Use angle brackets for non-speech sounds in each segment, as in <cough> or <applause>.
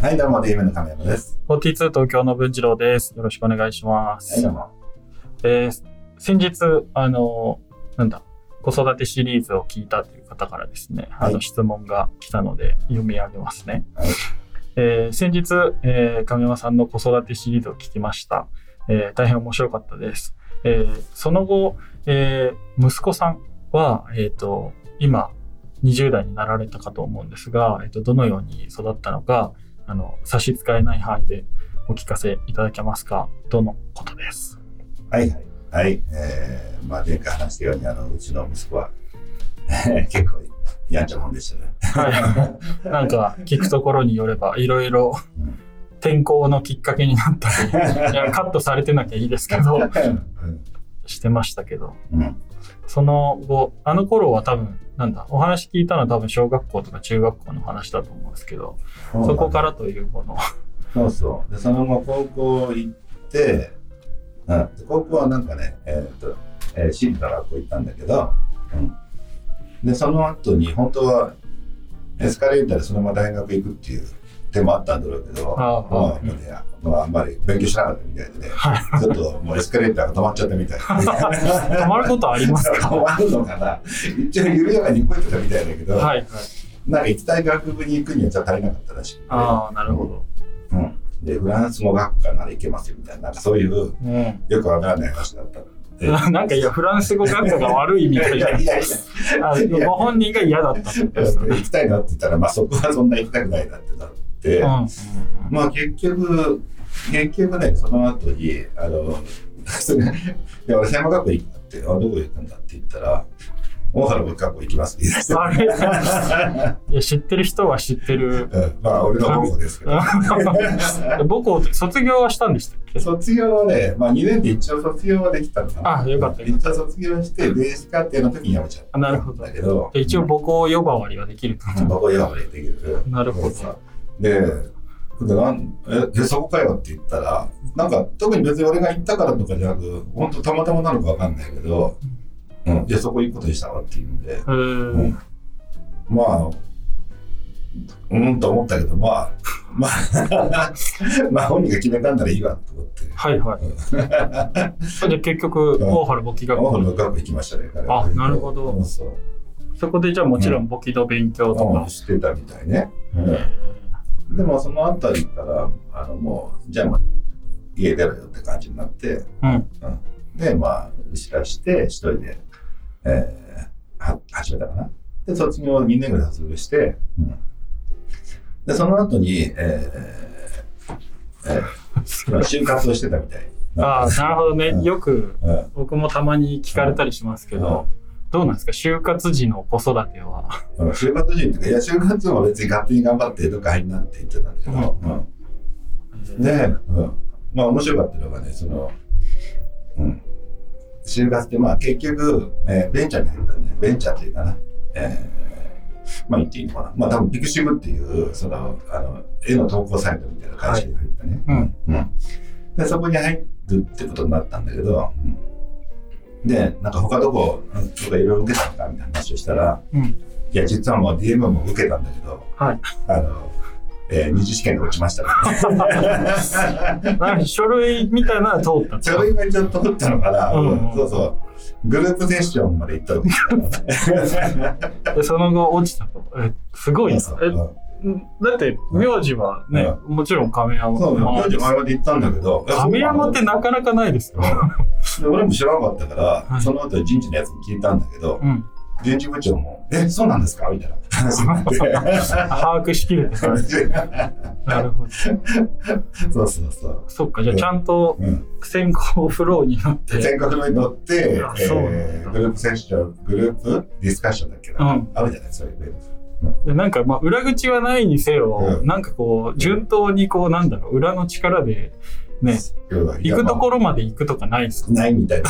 はい、どうも、DM の亀山です。42東京の文次郎です。よろしくお願いします。はい、どうも。えー先日、あの、なんだ、子育てシリーズを聞いたという方からですね、はいあの質問が来たので読み上げますね。はいえー先日、えー亀山さんの子育てシリーズを聞きました。えー大変面白かったです。えーその後、えー息子さんは、えっ、と、今、20代になられたかと思うんですが、えっ、と、どのように育ったのか、あの、差し支えない範囲でお聞かせいただけますか？とのことです。はい、はい。はい、えー、まあ、前回話したように、あの、うちの息子は、結構、やんちゃもんでしたね。はい。なんか、聞くところによれば、いろいろうん転校のきっかけになったり、いや、カットされてなきゃいいですけど、してましたけど、うん。その後、あの頃は多分、なんだ、お話聞いたのは多分小学校とか中学校の話だと思うんですけど、そこからというもの。そうそう。で、その後、高校行って、うん。で高校はなんかね、えーっと、えー、私立の学校行ったんだけど、うん。で、その後に、本当は、エスカレーターでそのまま大学行くっていう手もあったんだろうけど、ああまあ、あ、あんまり勉強しなかったみたいでね、はい。ちょっともうエスカレーターが止まっちゃったみたいで。<laughs> 止まることありますか？<laughs> 止まるのかな？一応緩やかに動いてたみたいだけど、はい、はい。なんか行きたい学部に行くにはちょっと足りなかったらしくて、ああ、なるほど。うん。で、フランス語学科なら行けますよみたいな、なんかそういううん。よくわからない話だった。<laughs> なんかいや、フランス語学科が悪いみたいな。いやいやご本人が嫌だった。行きたいなって言ったら、まあそこはそんな行きたくないなってなって、うん。まあ結局、結局ね、その後に、あの、それいや、俺、専門学校行くって、あ、どこ行くんだって言ったら、大原文学校行きますって言い出して。あれ <laughs> いや、知ってる人は知ってる。うんまあ、俺の母校ですけど。<laughs> 母校卒業はしたんでしたっけ？卒業はね、まあ2年で一応卒業はできたのかな。あよかった一応卒業して、ベース課程の時に辞めちゃった。あなるほどだけど、で一応母校呼ばわりはできると。僕はやめできる。なるほど。で、でなんええ、そこかよって言ったら、なんか特に別に俺が行ったからとかじゃなく、本当たまたまなのかわかんないけど、うん、いや、そこ行くことにしたわって言うんで、うーん。まあ、うんと思ったけど、まあ、<laughs> まあ、<laughs> まあ本人が決めたんならいいわと思って。はいはい。で、結局、うん大原簿記学大原校。文学校行きましたね、あなるほどそこでじゃあもちろん簿記の勉強とかうん、。してたみたいね。えうんでもそのあたりから、あのもう、じゃあ家出ろよって感じになって、ーうん。で、まあ、打ち出して、一人で、えー、は始めたかな。で、卒業、2年ぐらい卒業して、うんで、その後に、えー、えー、就活をしてたみたい。<laughs> ああ、なるほどね。うんよくうん僕もたまに聞かれたりしますけど、どうなんですか？就活時の子育ては。うん。就活時っていうか、いや、就活も別に勝手に頑張ってどっか入んなって言ってたんだけど、うん。で、うん、まあ面白かったのがね、その、うん、就活ってまあ結局、えーベンチャーに入ったんで、ベンチャーっていうかな、えーまあ言っていいのかな。まあ多分ピクシブっていう、その、あの、絵の投稿サイトみたいな会社に入ったね。うん。うん。で、そこに入るってことになったんだけど、うん、で、なんか他どこ、うんとかいろいろ受けたのかみたいな話をしたら、うん。いや、実はもう DM も受けたんだけど、はい。あの、えー二次試験で落ちましたね。<laughs> 書類みたいなのは通ったんですかそれがちょっと取ったのかな、うんそうそう。グループセッションまで行ったのかな。<laughs> で、その後落ちたと。え、すごいな。そうえ、だって、名字はね、もちろん亀山。そう、まあ名字前まで行ったんだけど、亀山ってなかなかないですよ。で俺も知らなかったから、はいその後人事のやつに聞いたんだけど、うん。人事部長も、え、そうなんですか？みたいな話になって。<laughs> 把握しきれて <laughs> なるほど。そうそうそう。そっか、じゃあちゃんとうん、先行フローになって。全国に乗ってえーグループセッション、グループディスカッションだっけな、うんあるじゃない、そういうでなんかまあ裏口はないにせよ、うんなんかこう順当にこうなんだろう裏の力でね行くところまで行くとかないですか？ないみたいな。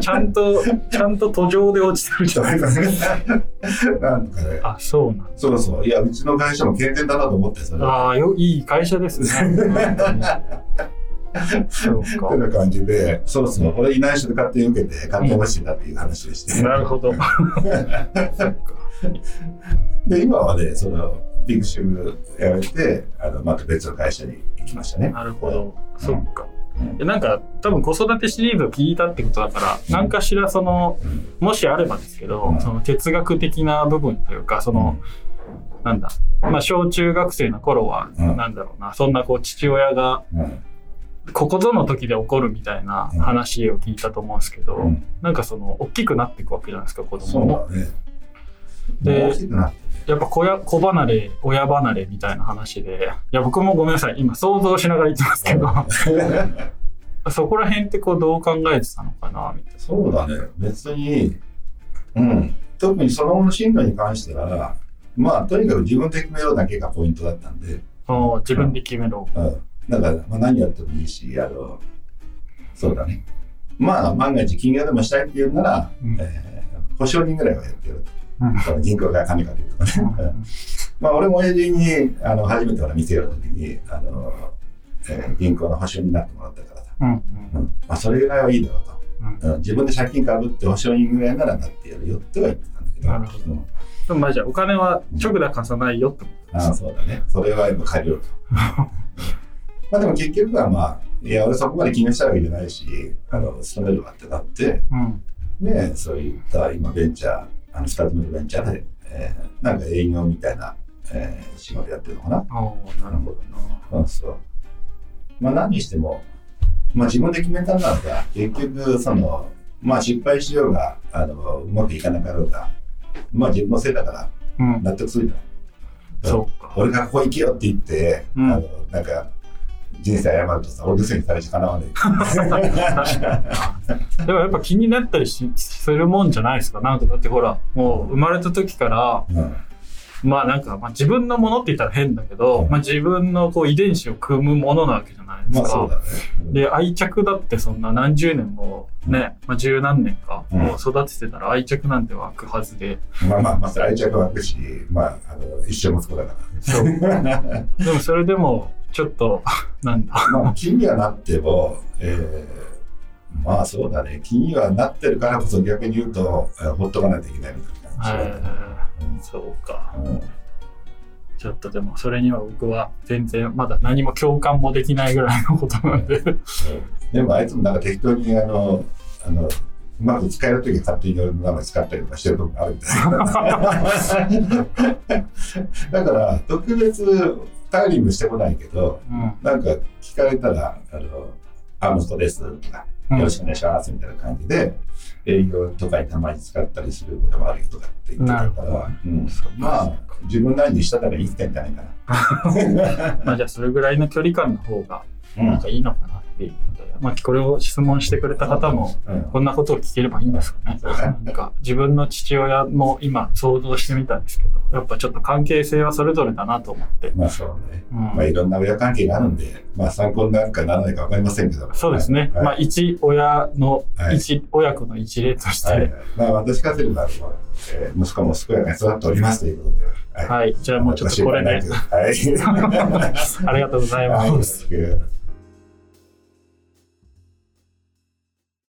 ちゃんとちゃんと途上で落ちてるじゃんなんかね、あそうなんそうそう。いや、うちの会社も健全だなと思って、それは。ああよいい会社ですねそう <laughs> ってかな感じで、そうそう。俺いない人で勝手に受けて、勝手に欲しいなっていう話でして。なるほど <laughs> で、今はね、その、ビッグシム辞めて、あの、また別の会社に行きましたね。なるほど。うんそっか。うなんか多分子育てシリーズを聞いたってことだから、うん何かしらそのうんもしあればですけど、うんその哲学的な部分というかその、なんだまあ小中学生の頃は、うんなんだろうなそんなこう父親がうんここぞの時で起こるみたいな話を聞いたと思うんですけど、うんなんかその大きくなっていくわけじゃないですか子そ供も。うだね。で大きくなってやっぱ子や子離れ親離れみたいな話でいや僕もごめんなさい今想像しながら言ってますけどね。<laughs> そこら辺ってこうどう考えてたのかなみたいそうだね。別に、うん。特にその後の進路に関しては、まあ、とにかく自分で決めろだけがポイントだったんで、なああ自分で決めろ。うん。だから、まあ、何やってもいいし、あの、そうだね。まあ、万が一金融でもしたいっていうなら、うんえー保証人ぐらいはやるうん銀行が金かけるとかね。うんまあ、俺も親父に、あの、初めてほら店やるときに、あの、えー銀行の保証になってもらったからさ。うんうん。まあ、それぐらいはいいだろうと。うんうん自分で借金かぶって保証人ぐらいならなってやるよっては言ってたんだけど。なるほどうんでもまあじゃあお金は直で貸さないよってこああ、そうだね。それは今借りようと。<laughs> まあでも結局はまあ、いや、俺そこまで気にしたわけじゃないし、あの、勤めるわってなって、と。うん。ね、そういった今ベンチャー、あの、二つ目のベンチャーで、えーなんか営業みたいな、えー仕事やってるのかな。ああ、なるほどな。そう。まあ何にしても、まあ自分で決めたんだら、結局、その、まあ失敗しようが、あの、うまくいかなかろうが、まあ自分のせいだからうん。納得するじゃん。そうか。俺がここ行けよって言って、うんあの、なんか、人生謝るとさ、俺のせいにされちゃかなわね <laughs> でもやっぱ気になったりしするもんじゃないですか。なんかだってほら、もう生まれた時から、え。うんまあなんか、まあ自分のものって言ったら変だけど、うんまあ自分のこう遺伝子を組むものなわけじゃないですか。まあそうだね。で、愛着だってそんな何十年もね、まあ十何年か、うんもう育ててたら愛着なんて湧くはずで、まあまあ、まあ、愛着湧くし、まあ、あの、一生息子だから。そうでもそれでも、ちょっと、なんだ。まあ、気にはなっても、えーまあそうだね、気にはなってるからこそ逆に言うと、えーほっとかないといけないみたいな感じだね。そうか。うんちょっとでもそれには僕は全然まだ何も共感もできないぐらいのことなんで。でもあいつもなんか適当にあの、あの、うまく使えるときは勝手に俺の名前使ったりとかしてるとこあるみたいな。<laughs> だから、特別タイリングしてこないけど、うん。なんか聞かれたら、あの、あの人ですとか、うん。よろしくお願いしますみたいな感じで、営業とかにたまに使ったりすることもあるよとかって言ってたから、うん、まあ、自分なりにしたたらいいってんじゃないか <laughs> まあじゃあそれぐらいの距離感の方がな。なんかいいのかなっていうまあこれを質問してくれた方もうん、こんなことを聞ければいいんですかね。なんか自分の父親も今想像してみたんですけど、やっぱちょっと関係性はそれぞれだなと思って。まあそうね。うんまあいろんな親関係があるんで、まあ参考になるかならないかわかりませんけど。そうですね。はいまあ一親のはい一、親子の一例として、はい。まあ私からすれば、あのえー息子も健やかに育っておりますということで。はい。はい。じゃあもうちょっとこれで、はい。<laughs> ありがとうございます。